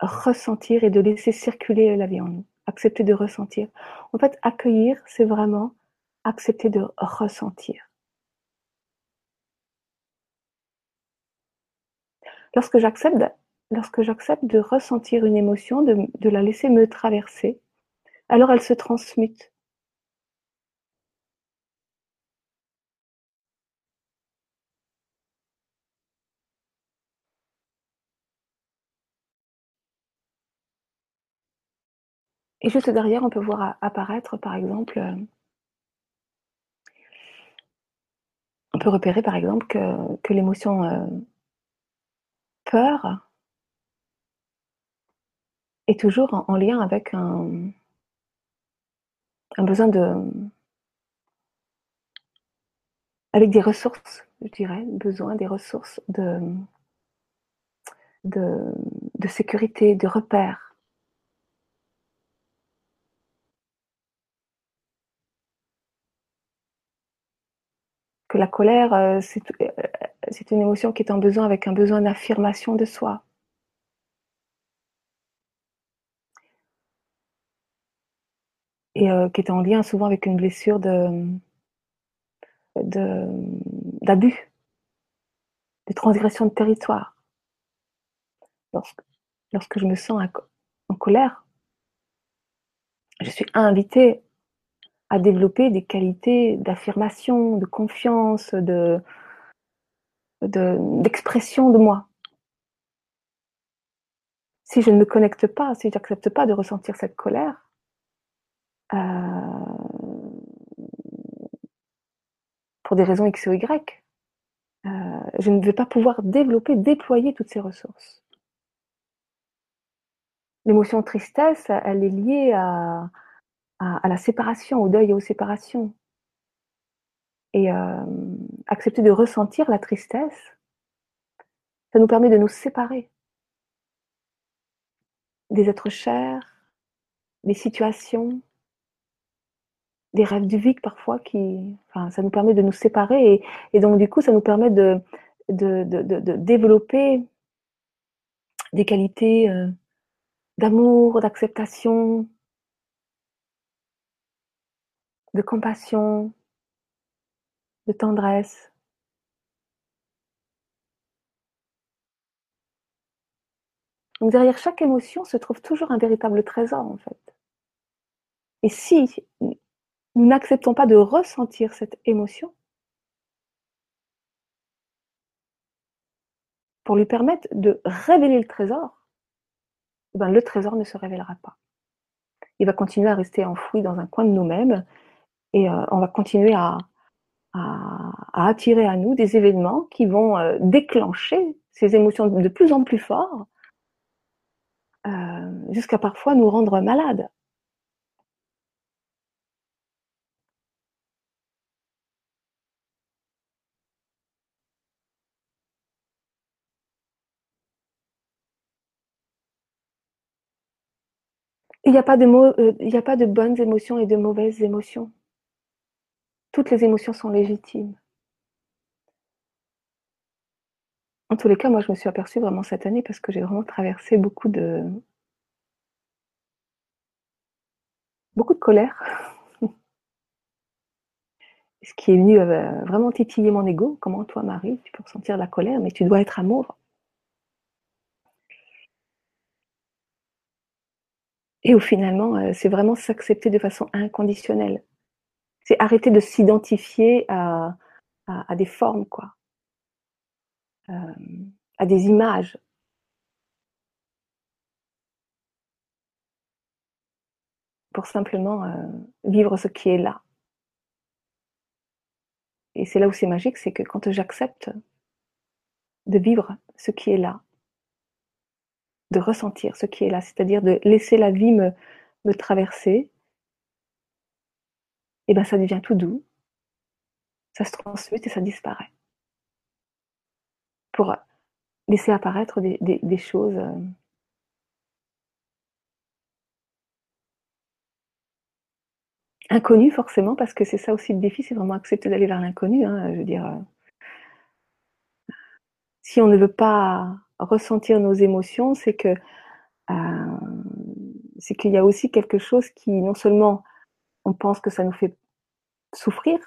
ressentir et de laisser circuler la vie en nous, accepter de ressentir. En fait, accueillir, c'est vraiment accepter de ressentir. Lorsque j'accepte, de ressentir une émotion, de, la laisser me traverser, alors elle se transmute. Et juste derrière, on peut voir apparaître, par exemple, euh, on peut repérer, par exemple, que, que l'émotion euh, peur est toujours en, lien avec un, besoin de avec des ressources, je dirais, besoin des ressources de, de, de sécurité, de repères. Que la colère, euh, c'est euh, c'est une émotion qui est en besoin avec un besoin d'affirmation de soi. Et euh, qui est en lien souvent avec une blessure de, d'abus, de, transgression de territoire. Lorsque, lorsque je me sens en colère, je suis invitée à développer des qualités d'affirmation, de confiance, de, d'expression de, moi. Si je ne me connecte pas, si je n'accepte pas de ressentir cette colère, euh, pour des raisons X ou Y, euh, je ne vais pas pouvoir développer, déployer toutes ces ressources. L'émotion tristesse, elle est liée à, à, la séparation, au deuil et aux séparations. Et euh, accepter de ressentir la tristesse, Ça nous permet de nous séparer des êtres chers, des situations, des rêves du vide parfois qui, enfin, ça nous permet de nous séparer et, donc du coup, ça nous permet de, de, de, de développer des qualités euh, d'amour, d'acceptation, de compassion, de tendresse. Donc derrière chaque émotion se trouve toujours un véritable trésor en fait. Et si nous n'acceptons pas de ressentir cette émotion, pour lui permettre de révéler le trésor, eh ben, le trésor ne se révélera pas. Il va continuer à rester enfoui dans un coin de nous-mêmes et euh, on va continuer à, à, attirer à nous des événements qui vont euh, déclencher ces émotions de plus en plus fortes euh, jusqu'à parfois nous rendre malades. Il n'y a, euh, il a pas de bonnes émotions et de mauvaises émotions. Toutes les émotions sont légitimes. En tous les cas, moi, je me suis aperçue vraiment cette année parce que j'ai vraiment traversé beaucoup de beaucoup de colère. [laughs] Ce qui est venu euh, vraiment titiller mon ego. Comment toi, Marie, tu peux ressentir la colère, mais tu dois être amour. Et où finalement, euh, c'est vraiment s'accepter de façon inconditionnelle. Arrêter de s'identifier à, des formes, quoi. Euh, à des images. Pour simplement euh, vivre ce qui est là. Et c'est là où c'est magique, c'est que quand j'accepte de vivre ce qui est là, de ressentir ce qui est là, c'est-à-dire de laisser la vie me traverser, et ben ça devient tout doux, ça se transmute et ça disparaît. Pour laisser apparaître des, choses euh, inconnues forcément, parce que c'est ça aussi le défi, c'est vraiment accepter d'aller vers l'inconnu. Hein, je veux dire, euh, si on ne veut pas ressentir nos émotions, c'est que euh, c'est qu'il y a aussi quelque chose qui, non seulement on pense que ça nous fait souffrir.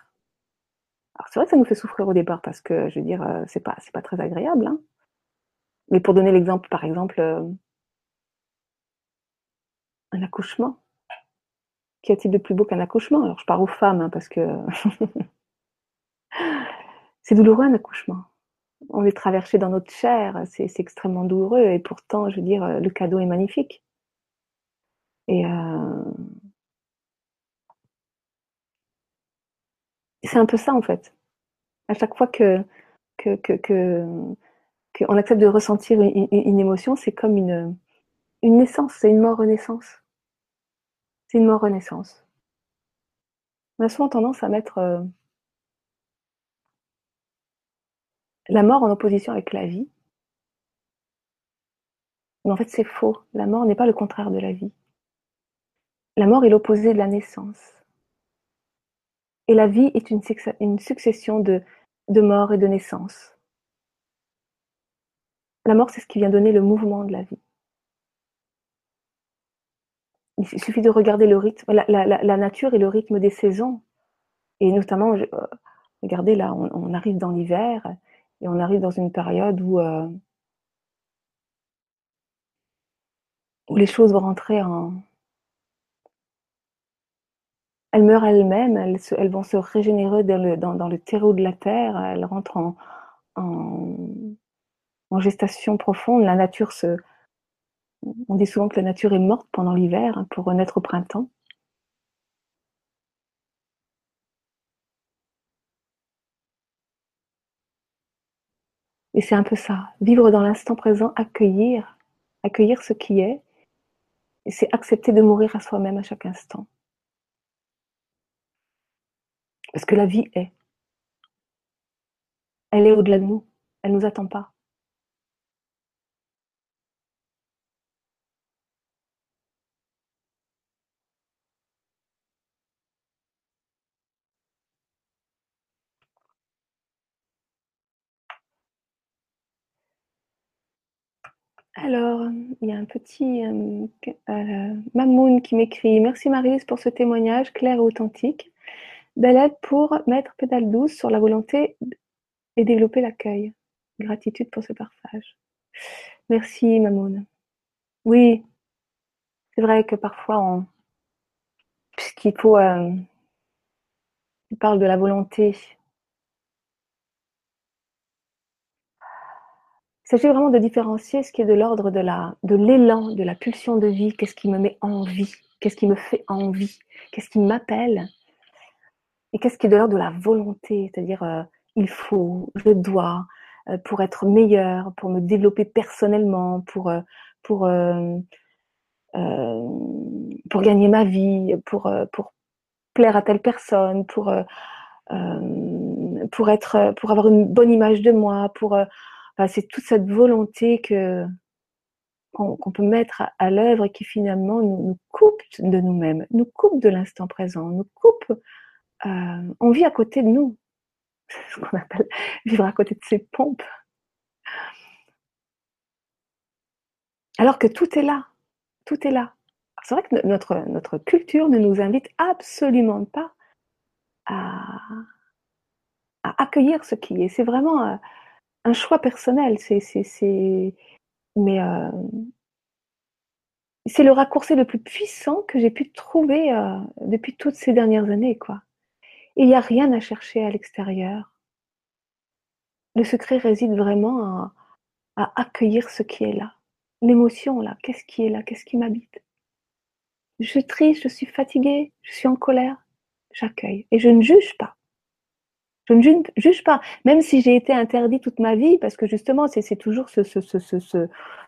Alors c'est vrai que ça nous fait souffrir au départ parce que, je veux dire, euh, c'est pas c'est pas très agréable. Hein. Mais pour donner l'exemple, par exemple, euh, un accouchement. Qu'y a-t-il de plus beau qu'un accouchement? Alors je parle aux femmes hein, parce que [laughs] c'est douloureux un accouchement on est traversé dans notre chair, c'est extrêmement douloureux et pourtant, je veux dire, le cadeau est magnifique. Et euh... c'est un peu ça en fait. À chaque fois que que que, que, que on accepte de ressentir une, émotion, c'est comme une naissance, c'est une mort renaissance. C'est une mort renaissance. On a souvent tendance à mettre euh, la mort en opposition avec la vie. Mais en fait, c'est faux. La mort n'est pas le contraire de la vie. La mort est l'opposé de la naissance. Et la vie est une, succession de, morts et de naissances. La mort, c'est ce qui vient donner le mouvement de la vie. Il suffit de regarder le rythme, la, nature et le rythme des saisons. Et notamment, euh, regardez là, on, arrive dans l'hiver, et on arrive dans une période où, euh, où les choses vont rentrer en... Elles meurent elles-mêmes, elles, vont se régénérer dans le, terreau de la terre, elles rentrent en, en, en, gestation profonde. La nature se... On dit souvent que la nature est morte pendant l'hiver hein, pour renaître au printemps. Et c'est un peu ça, vivre dans l'instant présent, accueillir, accueillir ce qui est, et c'est accepter de mourir à soi-même à chaque instant. Parce que la vie est. Elle est au-delà de nous. Elle ne nous attend pas. Alors, il y a un petit euh, euh, Mamoun qui m'écrit Merci Marise pour ce témoignage clair et authentique. Aide pour mettre pédale douce sur la volonté et développer l'accueil. Gratitude pour ce partage. Merci Mamoun. Oui, c'est vrai que parfois on. Puisqu'il faut. Euh, il parle de la volonté Il s'agit vraiment de différencier ce qui est de l'ordre de la, de l'élan, de la pulsion de vie. Qu'est-ce qui me met en vie? Qu'est-ce qui me fait envie? Qu'est-ce qui m'appelle? Et qu'est-ce qui est de l'ordre de la volonté? C'est-à-dire, euh, il faut, je dois, euh, pour être meilleur, pour me développer personnellement, pour, euh, pour, gagner ma vie, pour, pour plaire à telle personne, pour, pour, être, pour avoir une bonne image de moi, pour c'est toute cette volonté que qu'on peut mettre à, l'œuvre et qui finalement nous, coupe de nous-mêmes, nous coupe de l'instant présent, nous coupe. Euh, on vit à côté de nous, ce qu'on appelle vivre à côté de ses pompes. Alors que tout est là, tout est là. C'est vrai que notre, culture ne nous invite absolument pas à, accueillir ce qui est. C'est vraiment euh, un choix personnel. C'est, c'est, mais euh, c'est le raccourci le plus puissant que j'ai pu trouver depuis toutes ces dernières années. Il n'y a rien à chercher à l'extérieur. Le secret réside vraiment à, accueillir ce qui est là, l'émotion là. Qu'est-ce qui est là Qu'est-ce qui m'habite? Je suis triste, je suis fatiguée, je suis en colère. J'accueille et je ne juge pas. Je ne juge pas, même si j'ai été interdit toute ma vie, parce que justement, c'est toujours ce,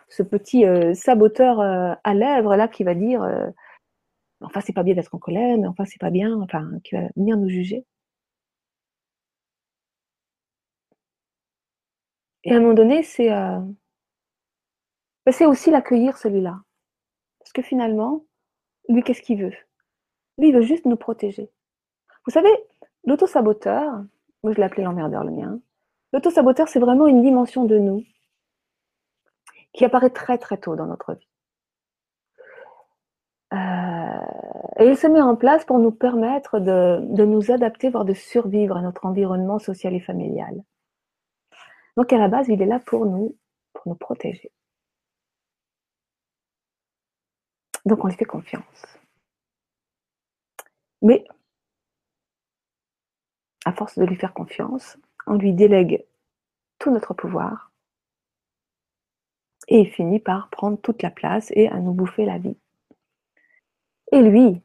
ce petit euh, saboteur euh, à lèvres là qui va dire euh, enfin c'est pas bien d'être en colère, mais enfin c'est pas bien, enfin qui va venir nous juger. Et à un moment donné, c'est ben, c'est aussi l'accueillir celui-là, parce que finalement, lui qu'est-ce qu'il veut? Lui il veut juste nous protéger. Vous savez, l'auto-saboteur, moi, je l'appelais l'emmerdeur, le mien. L'auto-saboteur, c'est vraiment une dimension de nous qui apparaît très très tôt dans notre vie. Et il se met en place pour nous permettre de, nous adapter, voire de survivre à notre environnement social et familial. Donc à la base, il est là pour nous, pour nous protéger. Donc on lui fait confiance. Mais à force de lui faire confiance, on lui délègue tout notre pouvoir et il finit par prendre toute la place et à nous bouffer la vie. Et lui,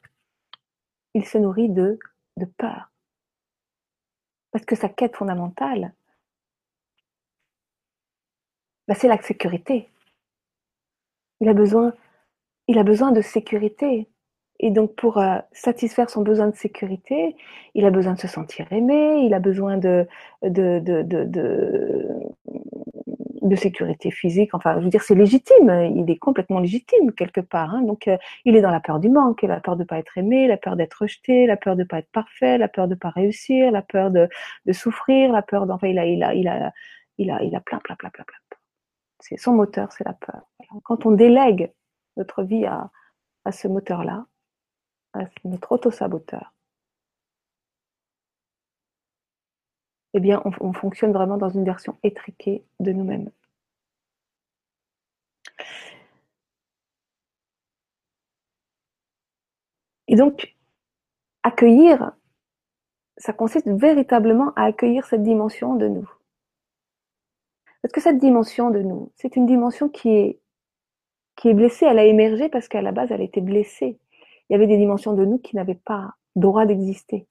il se nourrit de, peur. Parce que sa quête fondamentale, bah, c'est la sécurité. Il a besoin, de sécurité. Et donc, pour euh, satisfaire son besoin de sécurité, il a besoin de se sentir aimé, il a besoin de, de sécurité physique. Enfin, je veux dire, c'est légitime. Il est complètement légitime quelque part. Hein. Donc, euh, il est dans la peur du manque, la peur de pas être aimé, la peur d'être rejeté, la peur de pas être parfait, la peur de pas réussir, la peur de, de souffrir, la peur d'enfin, il a, il a, il a, il a, il a plein, plein, plein, plein, plein. C'est son moteur, c'est la peur. quand on délègue notre vie à, à ce moteur-là, notre auto-saboteur, eh bien, on, fonctionne vraiment dans une version étriquée de nous-mêmes. Et donc, accueillir, ça consiste véritablement à accueillir cette dimension de nous. Parce que cette dimension de nous, c'est une dimension qui est, qui est blessée, elle a émergé parce qu'à la base, elle était blessée il y avait des dimensions de nous qui n'avaient pas droit d'exister,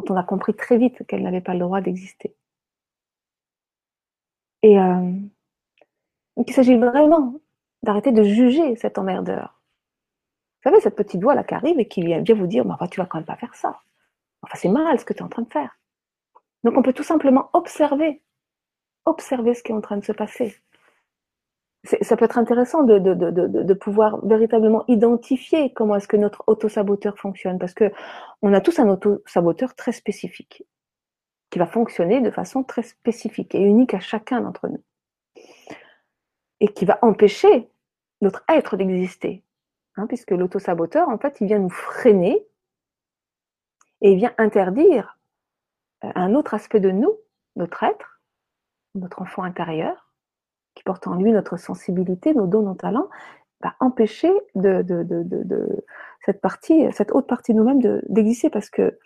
dont on a compris très vite qu'elles n'avaient pas le droit d'exister. Et euh, il s'agit vraiment d'arrêter de juger cet emmerdeur. Vous savez, cette petite voix là qui arrive et qui vient bien vous dire, tu vas quand même pas faire ça. Enfin, c'est mal ce que tu es en train de faire. Donc on peut tout simplement observer, observer ce qui est en train de se passer ça peut être intéressant de, pouvoir véritablement identifier comment est-ce que notre auto-saboteur fonctionne, parce que on a tous un auto-saboteur très spécifique, qui va fonctionner de façon très spécifique et unique à chacun d'entre nous. et qui va empêcher notre être d'exister. Hein, puisque l'autosaboteur, en fait, il vient nous freiner et il vient interdire euh, un autre aspect de nous, notre être, notre enfant intérieur, qui porte en lui notre sensibilité, nos dons, nos talents, va empêcher de, cette partie, cette haute partie de nous-mêmes d'exister parce que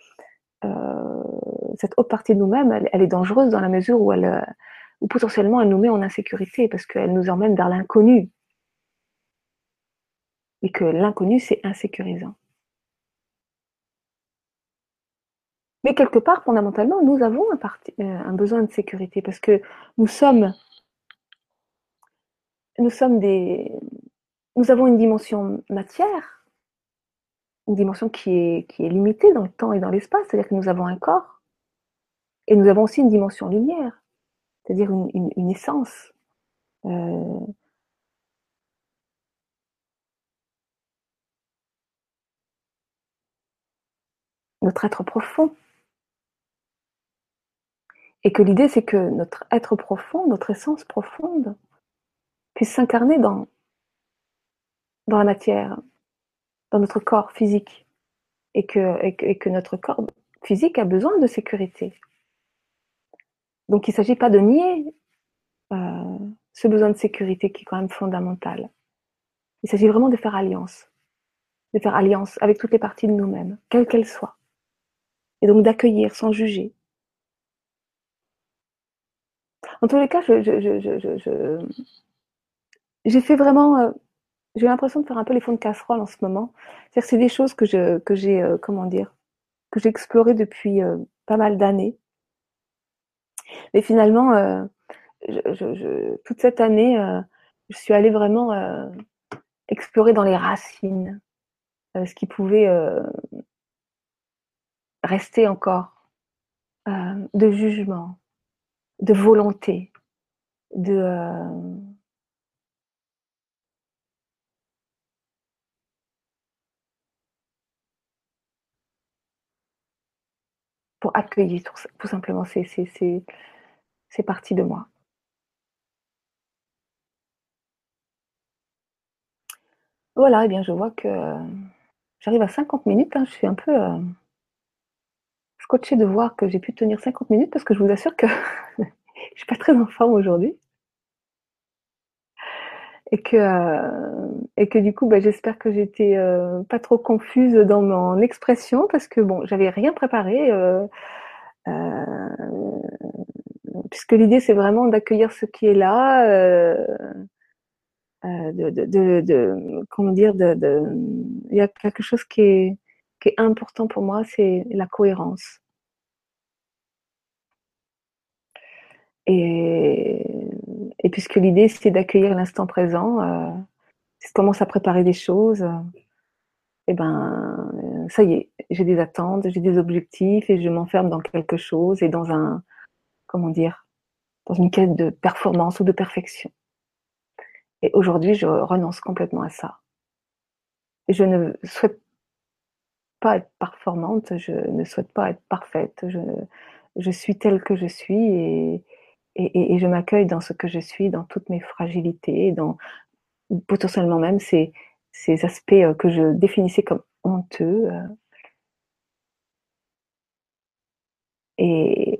euh, cette haute partie de nous-mêmes, elle, est dangereuse dans la mesure où elle, euh, ou potentiellement elle nous met en insécurité parce qu'elle nous emmène vers l'inconnu. Et que l'inconnu, c'est insécurisant. Mais quelque part, fondamentalement, nous avons un, euh, un, besoin de sécurité parce que nous sommes, nous sommes des, nous avons une dimension matière, une dimension qui est, limitée dans le temps et dans l'espace, c'est-à-dire que nous avons un corps, et nous avons aussi une dimension lumière, c'est-à-dire une, essence. Euh, notre être profond. Et que l'idée, c'est que notre être profond, notre essence profonde, puisse s'incarner dans, dans la matière, dans notre corps physique. Et que, et que, et que notre corps physique a besoin de sécurité. Donc il ne s'agit pas de nier euh, ce besoin de sécurité qui est quand même fondamental. Il s'agit vraiment de faire alliance, de faire alliance avec toutes les parties de nous-mêmes, quelles qu'elles soient. Et donc d'accueillir sans juger, en tous les cas, je, j'ai fait vraiment, euh, j'ai l'impression de faire un peu les fonds de casserole en ce moment. C'est-à-dire c'est des choses que je, que j'ai, euh, comment dire, que j'ai explorées depuis euh, pas mal d'années. Mais finalement, euh, je, toute cette année, euh, je suis allée vraiment euh, explorer dans les racines ce qui pouvait rester encore de jugement, de volonté, de pour accueillir tout, simplement ces, ces, parties de moi. Voilà, eh bien je vois que j'arrive à 50 minutes, hein, je suis un peu euh, scotché de voir que j'ai pu tenir 50 minutes parce que je vous assure que [laughs] je suis pas très en forme aujourd'hui. Et que, euh, et que du coup, bah, j'espère que j'étais euh, pas trop confuse dans mon expression parce que bon, j'avais rien préparé. Euh, euh puisque l'idée c'est vraiment d'accueillir ce qui est là, euh, euh, de, de, de, de, comment dire, de, il y a quelque chose qui est, qui est important pour moi, c'est la cohérence. Et, et puisque l'idée c'est d'accueillir l'instant présent, euh, si je commence à préparer des choses, euh, et ben ça y est, j'ai des attentes, j'ai des objectifs et je m'enferme dans quelque chose et dans un, comment dire, dans une quête de performance ou de perfection. Et aujourd'hui, je renonce complètement à ça. Et je ne souhaite pas être performante, je ne souhaite pas être parfaite. Je, je suis telle que je suis et, et, je m'accueille dans ce que je suis, dans toutes mes fragilités, dans potentiellement même ces, aspects euh, que je définissais comme honteux. Euh. Et,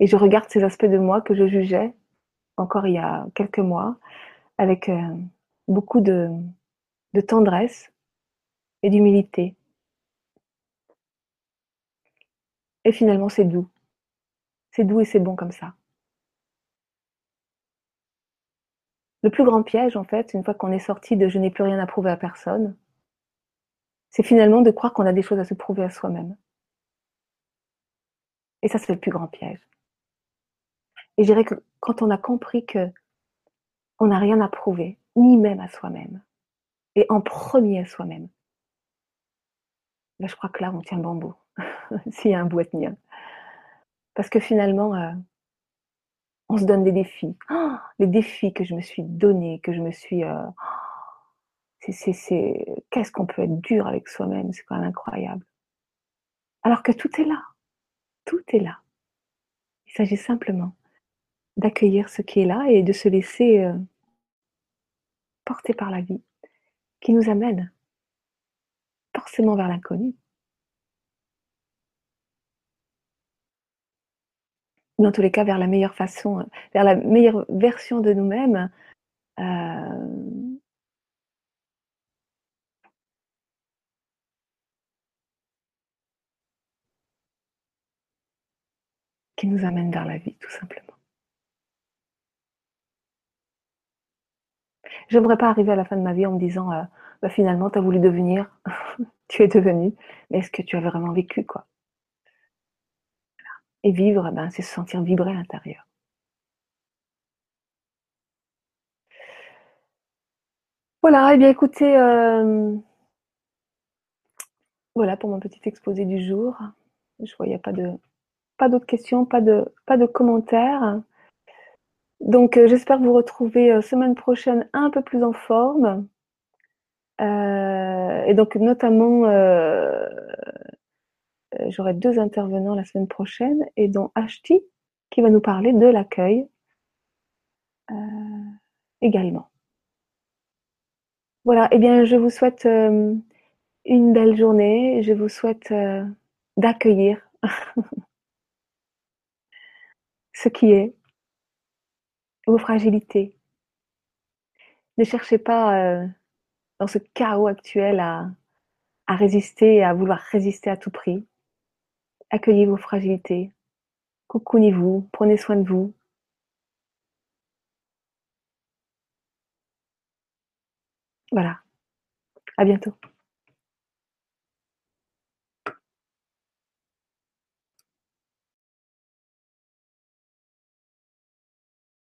et je regarde ces aspects de moi que je jugeais encore il y a quelques mois avec euh, beaucoup de, de tendresse et d'humilité. Et finalement, c'est doux. C'est doux et c'est bon comme ça. Le plus grand piège, en fait, une fois qu'on est sorti de je n'ai plus rien à prouver à personne, c'est finalement de croire qu'on a des choses à se prouver à soi-même. Et ça, c'est le plus grand piège. Et je dirais que quand on a compris que on n'a rien à prouver, ni même à soi-même, et en premier à soi-même, là, je crois que là, on tient bambou. [laughs] s'il y a un bout à tenir. Parce que finalement, euh, on se donne des défis. Oh, les défis que je me suis donnés, que je me suis... Euh, c'est, Qu'est-ce qu'on peut être dur avec soi-même, c'est quand même incroyable. Alors que tout est là. Tout est là. Il s'agit simplement d'accueillir ce qui est là et de se laisser... Euh, portés par la vie, qui nous amènent forcément vers l'inconnu. En tous les cas, vers la meilleure façon, vers la meilleure version de nous-mêmes. Euh, qui nous amène vers la vie, tout simplement. J'aimerais pas arriver à la fin de ma vie en me disant euh, bah, finalement tu as voulu devenir, [laughs] tu es devenu, mais est-ce que tu as vraiment vécu quoi? Et vivre, ben, c'est se sentir vibrer à l'intérieur. Voilà, et eh bien écoutez, euh, voilà pour mon petit exposé du jour. Je vois, il n'y a pas de, pas d'autres questions, pas de, pas de commentaires. Donc euh, j'espère vous retrouver euh, semaine prochaine un peu plus en forme. Et donc notamment, j'aurai deux intervenants la semaine prochaine, et dont Ashti qui va nous parler de l'accueil également. Voilà, eh bien je vous souhaite une belle journée, je vous souhaite d'accueillir [laughs] ce qui est, vos fragilités. Ne cherchez pas euh, dans ce chaos actuel à, à résister, à vouloir résister à tout prix. Accueillez vos fragilités. Cocoonez-vous, prenez soin de vous. Voilà. À bientôt.